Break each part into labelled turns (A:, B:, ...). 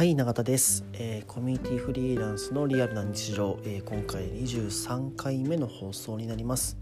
A: はい永田です、えー、コミュニティフリーランスのリアルな日常、えー、今回23回目の放送になります、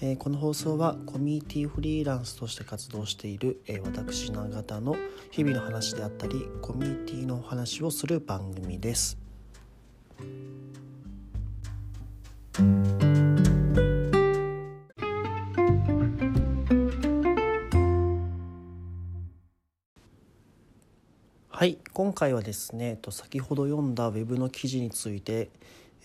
A: えー、この放送はコミュニティフリーランスとして活動している、え私永田の日々の話であったりコミュニティのお話をする番組です。はい今回はですね先ほど読んだ Web の記事について、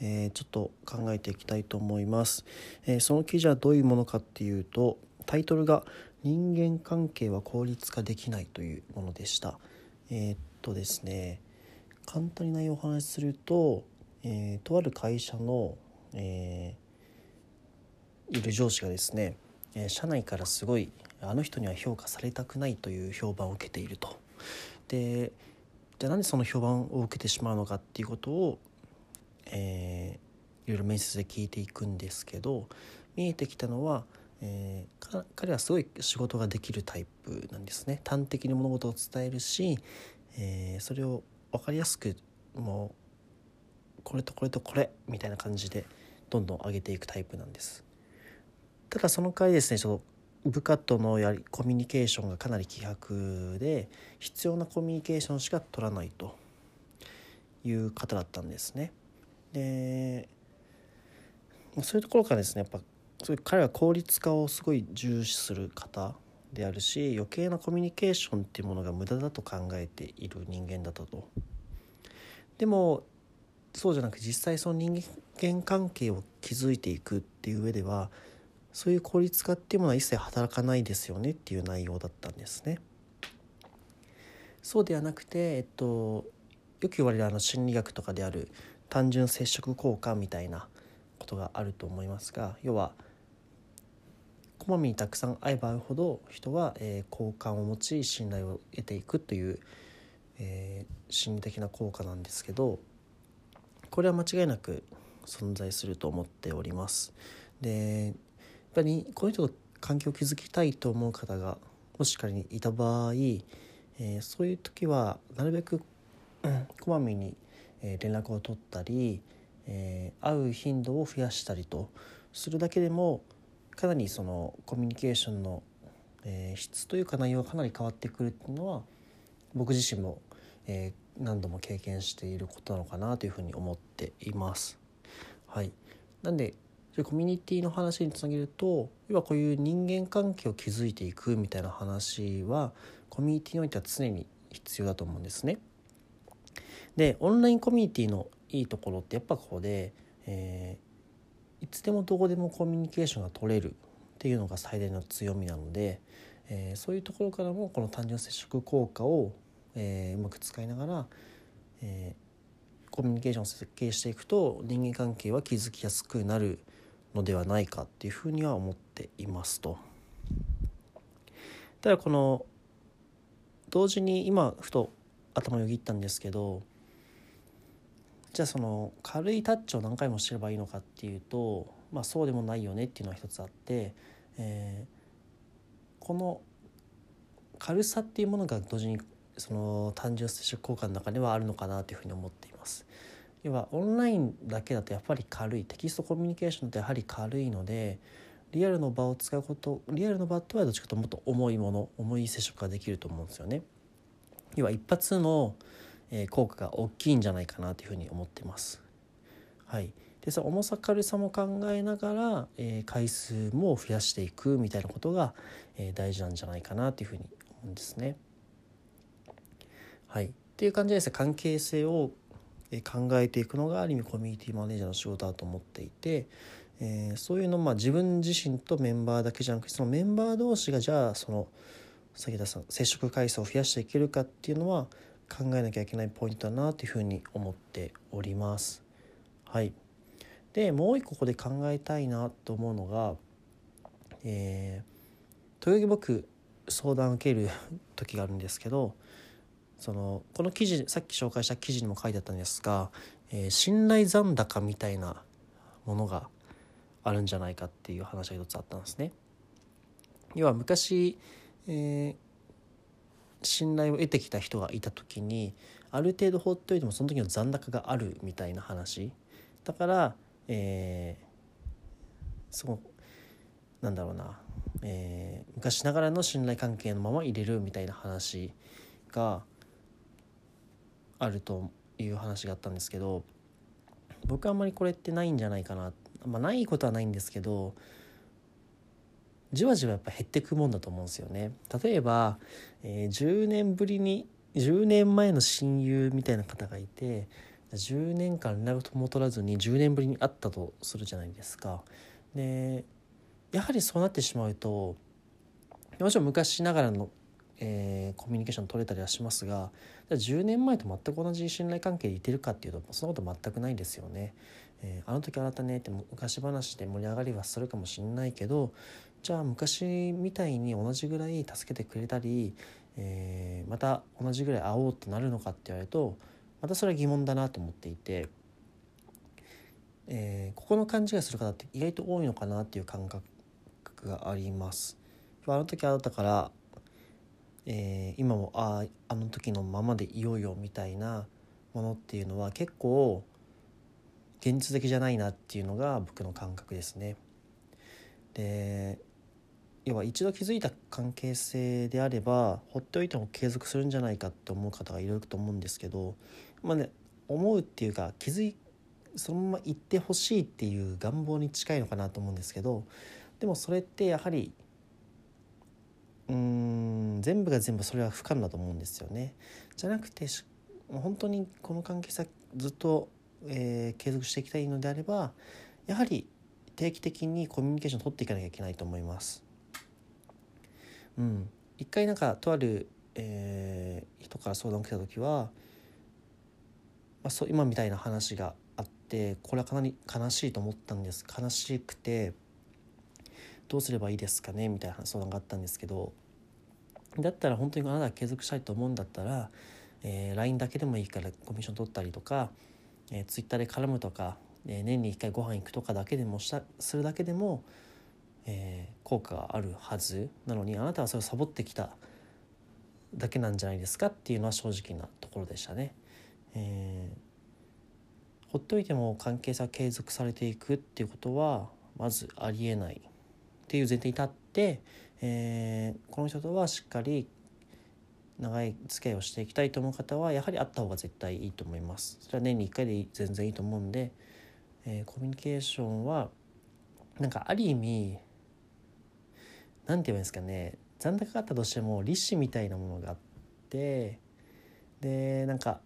A: えー、ちょっと考えていきたいと思います、えー、その記事はどういうものかっていうとタイトルが「人間関係は効率化できない」というものでしたえー、っとですね簡単に内容をお話しすると、えとある会社の、えいる上司がですね社内からすごいあの人には評価されたくないという評判を受けていると。でじゃあなんでその評判を受けてしまうのかっていうことを、えー、いろいろ面接で聞いていくんですけど見えてきたのは、えー、彼はすごい仕事ができるタイプなんですね。端的に物事を伝えるし、えー、それを分かりやすくもうこれとこれとこれみたいな感じでどんどん上げていくタイプなんです。ただその代わりですねちょっと部下とのやりコミュニケーションがかなり希薄で必要なコミュニケーションしか取らないという方だったんですね。でそういうところからですねやっぱそういう彼は効率化をすごい重視する方であるし余計なコミュニケーションっていうものが無駄だと考えている人間だったと。でもそうじゃなく実際その人間関係を築いていくっていう上ではそういう効率化っていうものは一切働かないですよねっていう内容だったんですね。そうではなくて、えっと、よく言われるあの心理学とかである単純接触効果みたいなことがあると思いますが要はこまめにたくさん会えば会うほど人は、えー、好感を持ち信頼を得ていくという、えー、心理的な効果なんですけどこれは間違いなく存在すると思っております。でぱりこういう人と関係を築きたいと思う方がもし仮にいた場合、えー、そういう時はなるべく、うん、こまめに、えー、連絡を取ったり、えー、会う頻度を増やしたりとするだけでもかなりそのコミュニケーションの、えー、質というか内容がかなり変わってくるっていうのは僕自身も、えー、何度も経験していることなのかなというふうに思っています。はい、なんででコミュニティの話につなげると要はこういう人間関係を築いていくみたいな話はコミュニティにおいては常に必要だと思うんですね。でオンラインコミュニティのいいところってやっぱここで、えー、いつでもどこでもコミュニケーションが取れるっていうのが最大の強みなので、えー、そういうところからもこの単純接触効果を、えー、うまく使いながら、えコミュニケーションを設計していくと人間関係は築きやすくなるのではないかっていうふうには思っていますと。ただこの同時に今ふと頭をよぎったんですけどじゃあその軽いタッチを何回もしてればいいのかっていうとまあそうでもないよねっていうのは一つあって、えー、この軽さっていうものが同時にその単純接触効果の中ではあるのかなというふうに思っています。要はオンラインだけだとやっぱり軽いテキストコミュニケーションってやはり軽いのでリアルの場を使うことリアルの場とはどっちかというともっと重いもの重い接触ができると思うんですよね。要は一発の効果が大きいんじゃないかなというふうに思ってます。はい、でその重さ軽さも考えながら、えー、回数も増やしていくみたいなことが、えー、大事なんじゃないかなというふうに思うんですね。はい、っていう感じでですね関係性を考えていくのがある意味コミュニティマネージャーの仕事だと思っていて、えー、そういうのまあ自分自身とメンバーだけじゃなくてそのメンバー同士がじゃあその先田さん接触回数を増やしていけるかっていうのは考えなきゃいけないポイントだなというふうに思っております。はい、でもう一個ここで考えたいなと思うのが、えー、時々僕相談を受ける時があるんですけどそのこの記事さっき紹介した記事にも書いてあったんですが、えー、信頼残高みたいなものがあるんじゃないかっていう話が一つあったんですね。要は昔、えー、信頼を得てきた人がいた時にある程度放っておいてもその時の残高があるみたいな話だからえー、そのなんだろうな、えー、昔ながらの信頼関係のまま入れるみたいな話があるという話があったんですけど僕はあんまりこれってないんじゃないかな、まあ、ないことはないんですけどじわじわやっぱ減ってくもんだと思うんですよね。例えば、えー、10年ぶりに10年前の親友みたいな方がいて10年間連絡も取らずに10年ぶりに会ったとするじゃないですか。でやはりそうなってしまうともちろん昔ながらの、えー、コミュニケーション取れたりはしますが10年前と全く同じ信頼関係でいてるかっていうとそんなこと全くないですよね。えー、あの時あなたねって昔話で盛り上がりはするかもしれないけどじゃあ昔みたいに同じぐらい助けてくれたり、えー、また同じぐらい会おうってなるのかって言われるとまたそれは疑問だなと思っていて、え、ここの勘違いする方って意外と多いのかなっていう感覚があります。あの時あったから、えー、今もああの時のままでいようよみたいなものっていうのは結構現実的じゃないなっていうのが僕の感覚ですね。で要は一度築いた関係性であれば放っておいても継続するんじゃないかって思う方がいると思うんですけどまあね思うっていうか気づいそのまま行ってほしいっていう願望に近いのかなと思うんですけどでもそれってやはりうん全部が全部それは不可能だと思うんですよね。じゃなくて本当にこの関係性ずっと、えー、継続していきたいのであればやはり定期的にコミュニケーションを取っていかなきゃいけないと思います。うん、一回なんかとある、えー、人から相談を受けた時は、まあ、そう今みたいな話があってこれはかなり悲しいと思ったんです悲しくてどうすればいいですかね？みたいな相談があったんですけどだったら本当にあなたが継続したいと思うんだったら、えー、LINE だけでもいいからコミッション取ったりとか、えー、Twitter で絡むとか、えー、年に1回ご飯行くとかだけでもしたするだけでもえー、効果があるはずなのにあなたはそれをサボってきただけなんじゃないですかっていうのは正直なところでしたね。えー、ほっておいても関係性は継続されていくっていうことはまずありえないっていう前提に立って、えー、この人とはしっかり長い付き合いをしていきたいと思う方はやはりあった方が絶対いいと思います。それは年に1回で全然いいと思うんで、えー、コミュニケーションはなんかある意味何て言うんですかね残高があったとしても利子みたいなものがあってでなんか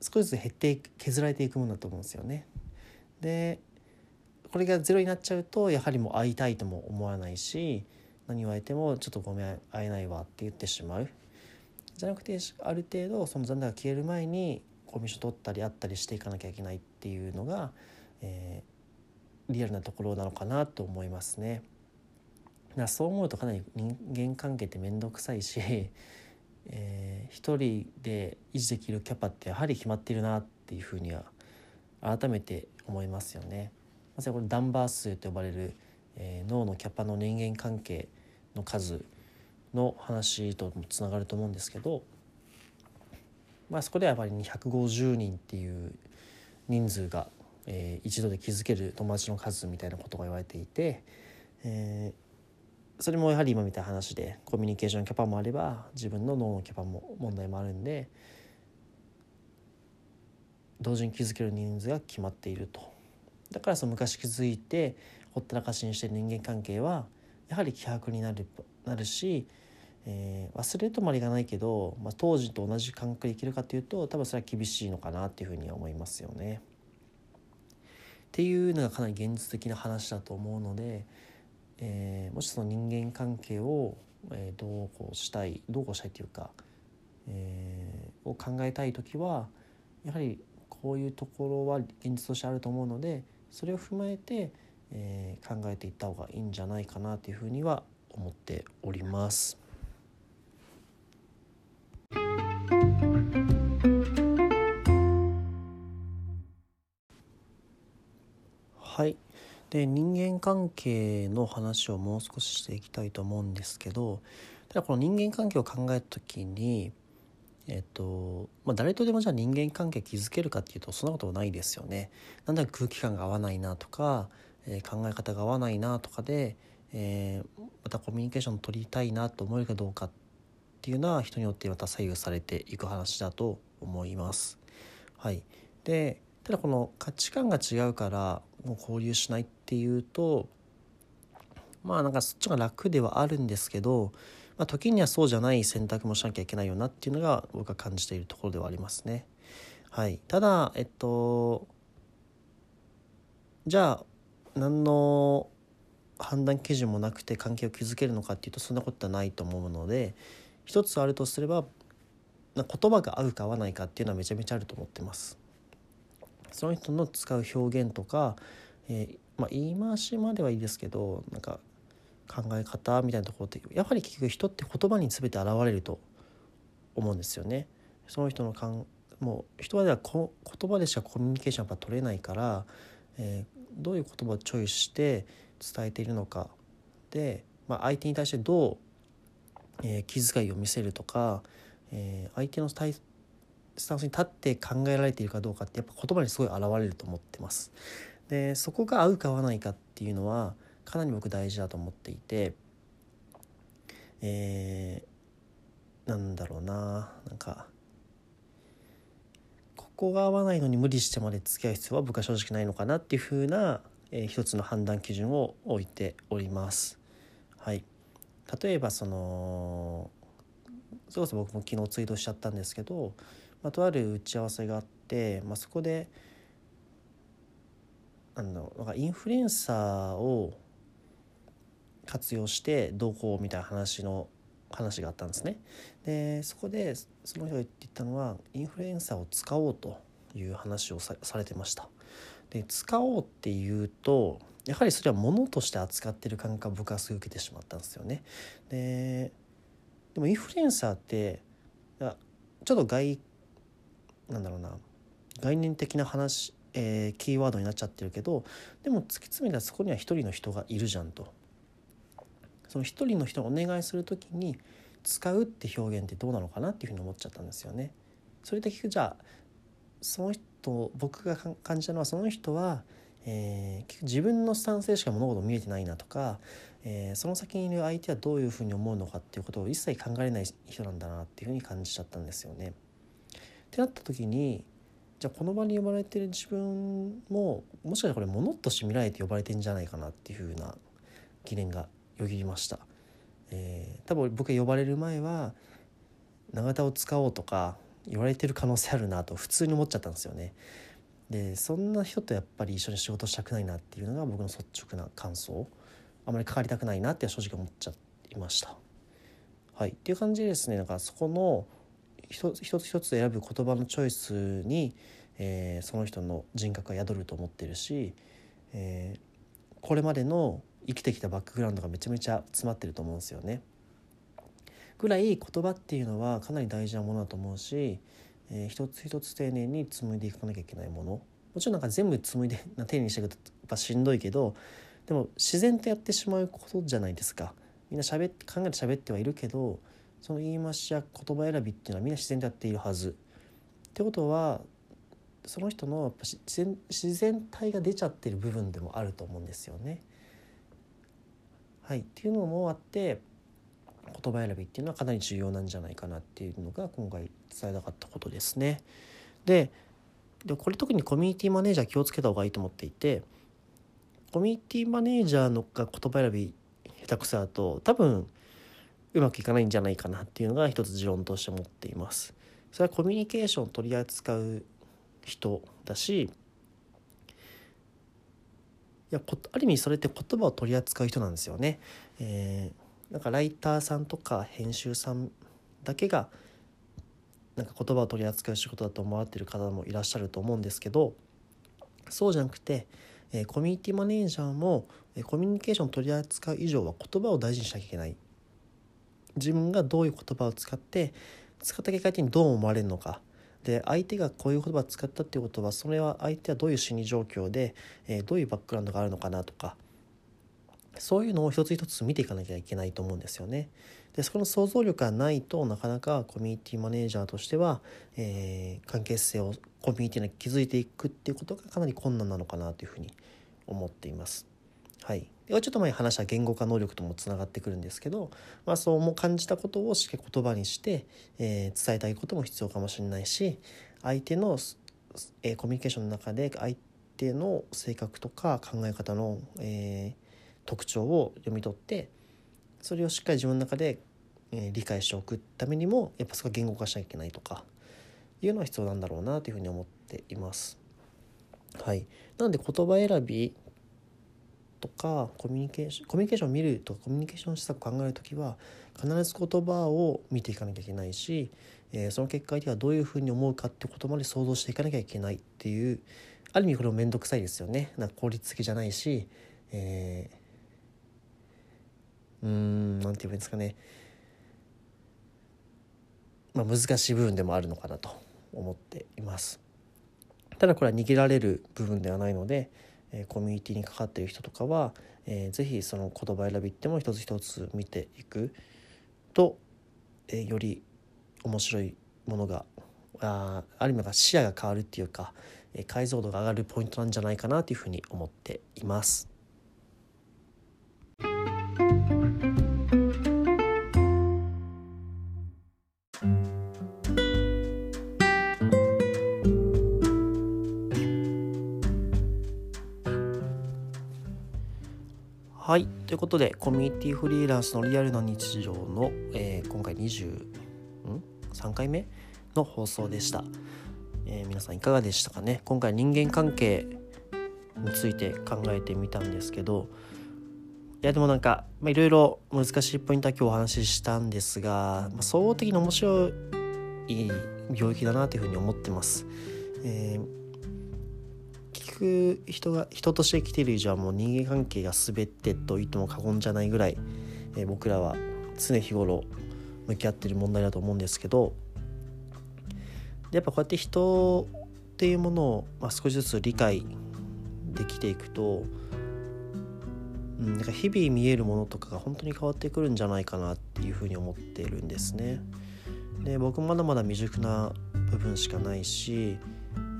A: 少しずつ減って削られていくものだと思うんですよね。でこれがゼロになっちゃうとやはりもう会いたいとも思わないし何言われてもちょっとごめん会えないわって言ってしまうじゃなくてある程度その残高が消える前にコミッション取ったり会ったりしていかなきゃいけないっていうのが、えー、リアルなところなのかなと思いますね。だそう思うとかなり人間関係って面倒くさいし、えー、一人で維持できるキャパってやはり決まっているなっていうふうには改めて思いますよね。まさにこれダンバー数と呼ばれる、えー、脳のキャパの人間関係の数の話ともつながると思うんですけど、まあ、そこではやっぱり250人っていう人数が、えー、一度で築ける友達の数みたいなことが言われていて、えそれもやはり今みたいな話でコミュニケーションキャパもあれば自分の脳のキャパも問題もあるんで同時に気づける人数が決まっていると。だからその昔気づいてほったらかしにしてる人間関係はやはり希薄になるなるし、えー、忘れるとまりがないけど、まあ、当時と同じ感覚でいけるかというと多分それは厳しいのかなっていうふうには思いますよね。っていうのがかなり現実的な話だと思うのでえー、もしその人間関係を、えー、どうこうしたいどうこうしたいというか、えー、を考えたい時はやはりこういうところは現実としてあると思うのでそれを踏まえて、えー、考えていった方がいいんじゃないかなというふうには思っております。はいで人間関係の話をもう少ししていきたいと思うんですけどただこの人間関係を考えた時に、えっとまあ、誰とでもじゃあ人間関係築けるかっていうとそんなことはないですよね。なんだか空気感が合わないなとか、えー、考え方が合わないなとかで、えー、またコミュニケーション取りたいなと思えるかどうかっていうのは人によってまた左右されていく話だと思います。はい、でただこの価値観が違うからもう交流しないっていうとまあなんかそっちが楽ではあるんですけどまあ、時にはそうじゃない選択もしなきゃいけないよなっていうのが僕が感じているところではありますね。はい、ただえっとじゃあ何の判断基準もなくて関係を築けるのかっていうとそんなことはないと思うので一つあるとすれば言葉が合うか合わないかっていうのはめちゃめちゃあると思ってます。その人の使う表現とか、えー、まあ、言い回しまではいいですけどなんか考え方みたいなところってやはり結局人って言葉に全て現れると思うんですよね。その人のかんもう人はではこ言葉でしかコミュニケーションやっぱ取れないから、えー、どういう言葉をチョイスして伝えているのかで、まあ、相手に対してどう、えー、気遣いを見せるとか、えー、相手のスタンスに立って考えられているかどうかってやっぱ言葉にすごい現れると思ってます。でそこが合うか合わないかっていうのはかなり僕大事だと思っていてえー、なんだろうななんかここが合わないのに無理してまで付き合う必要は僕は正直ないのかなっていうふうな、えー、一つの判断基準を置いております。はい、例えばそのそれこそ僕も昨日ツイートしちゃったんですけど、まあ、とある打ち合わせがあって、まあ、そこであのなんかインフルエンサーを活用してどうこうみたいな話の話があったんですね。でそこでその人が言ってたのはインフルエンサーを使おうという話をされてました。で使おうっていうとやはりそれは物として扱ってる感覚を僕はすぐ受けてしまったんですよね。ででもインフルエンサーってちょっと外なんだろうな概念的な話、えー、キーワードになっちゃってるけどでも突き詰めたらそこには一人の人がいるじゃんと。その一人の人がお願いする時に使うって表現ってどうなのかなっていうふうに思っちゃったんですよね。それで聞くじゃあその人僕が感じたのはその人は、えー、自分のスタンスでしか物事見えてないなとか、えー、その先にいる相手はどういうふうに思うのかっていうことを一切考えれない人なんだなっていうふうに感じちゃったんですよね。ってなった時にじゃあこの場に呼ばれてる自分ももしかしたらこれ物として見られて呼ばれてんじゃないかなっていうふうな疑念がよぎりました、えー、多分僕が呼ばれる前は永田を使おうとか言われてる可能性あるなと普通に思っちゃったんですよね。でそんな人とやっぱり一緒に仕事したくないなっていうのが僕の率直な感想。あまり関わりたくないなって正直思っちゃいました。はい。っていう感じでですねなんかそこの一つ一つ選ぶ言葉のチョイスに、えー、その人の人格が宿ると思ってるし、えー、これまでの生きてきたバックグラウンドがめちゃめちゃ詰まってると思うんですよね。ぐらい言葉っていうのはかなり大事なものだと思うし、えー、一つ一つ丁寧に紡いでいかなきゃいけないものもちろんなんか全部紡いで丁寧にしていくとやっぱしんどいけどでも自然とやってしまうことじゃないですか。みんな喋って考えて喋ってはいるけどその言い回しや言葉選びっていうのはみんな自然とやっているはず。ってことはその人のやっぱ自然自然体が出ちゃってる部分でもあると思うんですよね。はい、っていうのもあって言葉選びっていうのはかなり重要なんじゃないかなっていうのが今回伝えたかったことですね。ででこれ特にコミュニティマネージャー気をつけた方がいいと思っていてコミュニティマネージャーのが言葉選び下手くそだと多分うまくいかないんじゃないかなっていうのが一つ持論として持っています。それはコミュニケーション取り扱う人だしやある意味それって言葉を取り扱う人なんですよね。えー、なんかライターさんとか編集さんだけがなんか言葉を取り扱う仕事だと思われてる方もいらっしゃると思うんですけどそうじゃなくて、えー、コミュニティマネージャーも、えー、コミュニケーションを取り扱う以上は言葉を大事にしなきゃいけない。自分がどういう言葉を使って使った結果的にどう思われるのかで相手がこういう言葉を使ったっていうことはそれは相手はどういう心理状況で、えー、どういうバックグラウンドがあるのかなとかそういうのを一つ一つ見ていかなきゃいけないと思うんですよね。でそこの想像力がないとなかなかコミュニティマネージャーとしては、えー、関係性をコミュニティに築いていくっていうことがかなり困難なのかなというふうに思っています。はい、ではちょっと前に話した言語化能力ともつながってくるんですけど、まあ、そうも感じたことをしっかり言葉にして、えー、伝えたいことも必要かもしれないし相手の、えー、コミュニケーションの中で相手の性格とか考え方の、えー、特徴を読み取ってそれをしっかり自分の中で、え、理解しておくためにもやっぱそこは言語化しなきゃいけないとかいうのは必要なんだろうなというふうに思っています。はい、なので言葉選びとかコミュニケーションコミュニケーションを見るとかコミュニケーション施策を考える時は必ず言葉を見ていかなきゃいけないし、えー、その結果相手がどういうふうに思うかってことまで想像していかなきゃいけないっていうある意味これも面倒くさいですよねなんか効率的じゃないし、えー、うーんなんて言うんですかねまあ、難しい部分でもあるのかなと思っています。ただこれは逃げられる部分ではないので、えコミュニティにかかっている人とかは、えー、ぜひその言葉選びっても一つ一つ見ていくと、えー、より面白いものがあある意味が視野が変わるっていうか、え、解像度が上がるポイントなんじゃないかなというふうに思っています。はい。ということでコミュニティフリーランスのリアルな日常の、えー、今回23回目？の放送でした、えー、皆さんいかがでしたかね？今回人間関係について考えてみたんですけどいやでもなんかいろいろ難しいポイントは今日お話ししたんですが、まあ、総合的に面白い領域だなというふうに思ってます。えーく人が人として生きている以上はもう人間関係が全てと言っても過言じゃないぐらい、えー、僕らは常日頃向き合ってる問題だと思うんですけどやっぱこうやって人っていうものを、まあ、少しずつ理解できていくと、うん、なんか日々見えるものとかが本当に変わってくるんじゃないかなっていうふうに思ってるんですね。で僕まだまだ未熟な部分しかないし、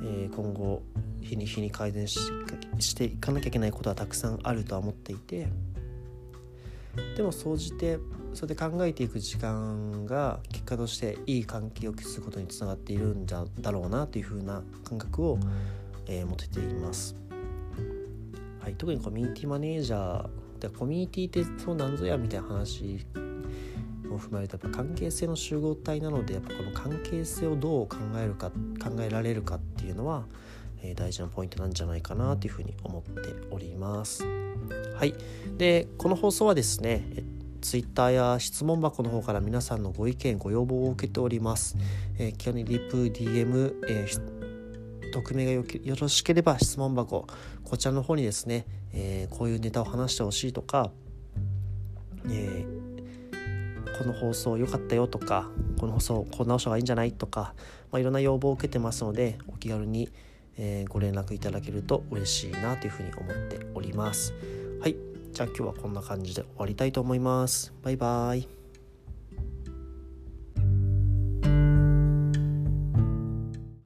A: えー、今後日に日に改善していかなきゃいけないことはたくさんあるとは思っていてでも総じてそれで考えていく時間が結果としていい関係を築くことにつながっているんだだろうなというふうな感覚を、えー、持てています。はい、特にコミュニティマネージャーでコミュニティってそうなんぞやみたいな話を踏まえるとやっぱ関係性の集合体なのでやっぱこの関係性をどう考えるか考えられるかっていうのはえ大事なポイントなんじゃないかなというふうに思っております。はい、でこの放送はですねツイッターや質問箱の方から皆さんのご意見ご要望を受けております。えー、基本にリプ DM、えー、匿名がよろしければ質問箱こちらの方にですね、えー、こういうネタを話してほしいとか、え、この放送良かったよとかこの放送こんなした方がいいんじゃないとか、まあ、いろんな要望を受けてますのでお気軽にえー、ご連絡いただけると嬉しいなというふうに思っております。はい。じゃあ今日はこんな感じで終わりたいと思います。バイバーイ。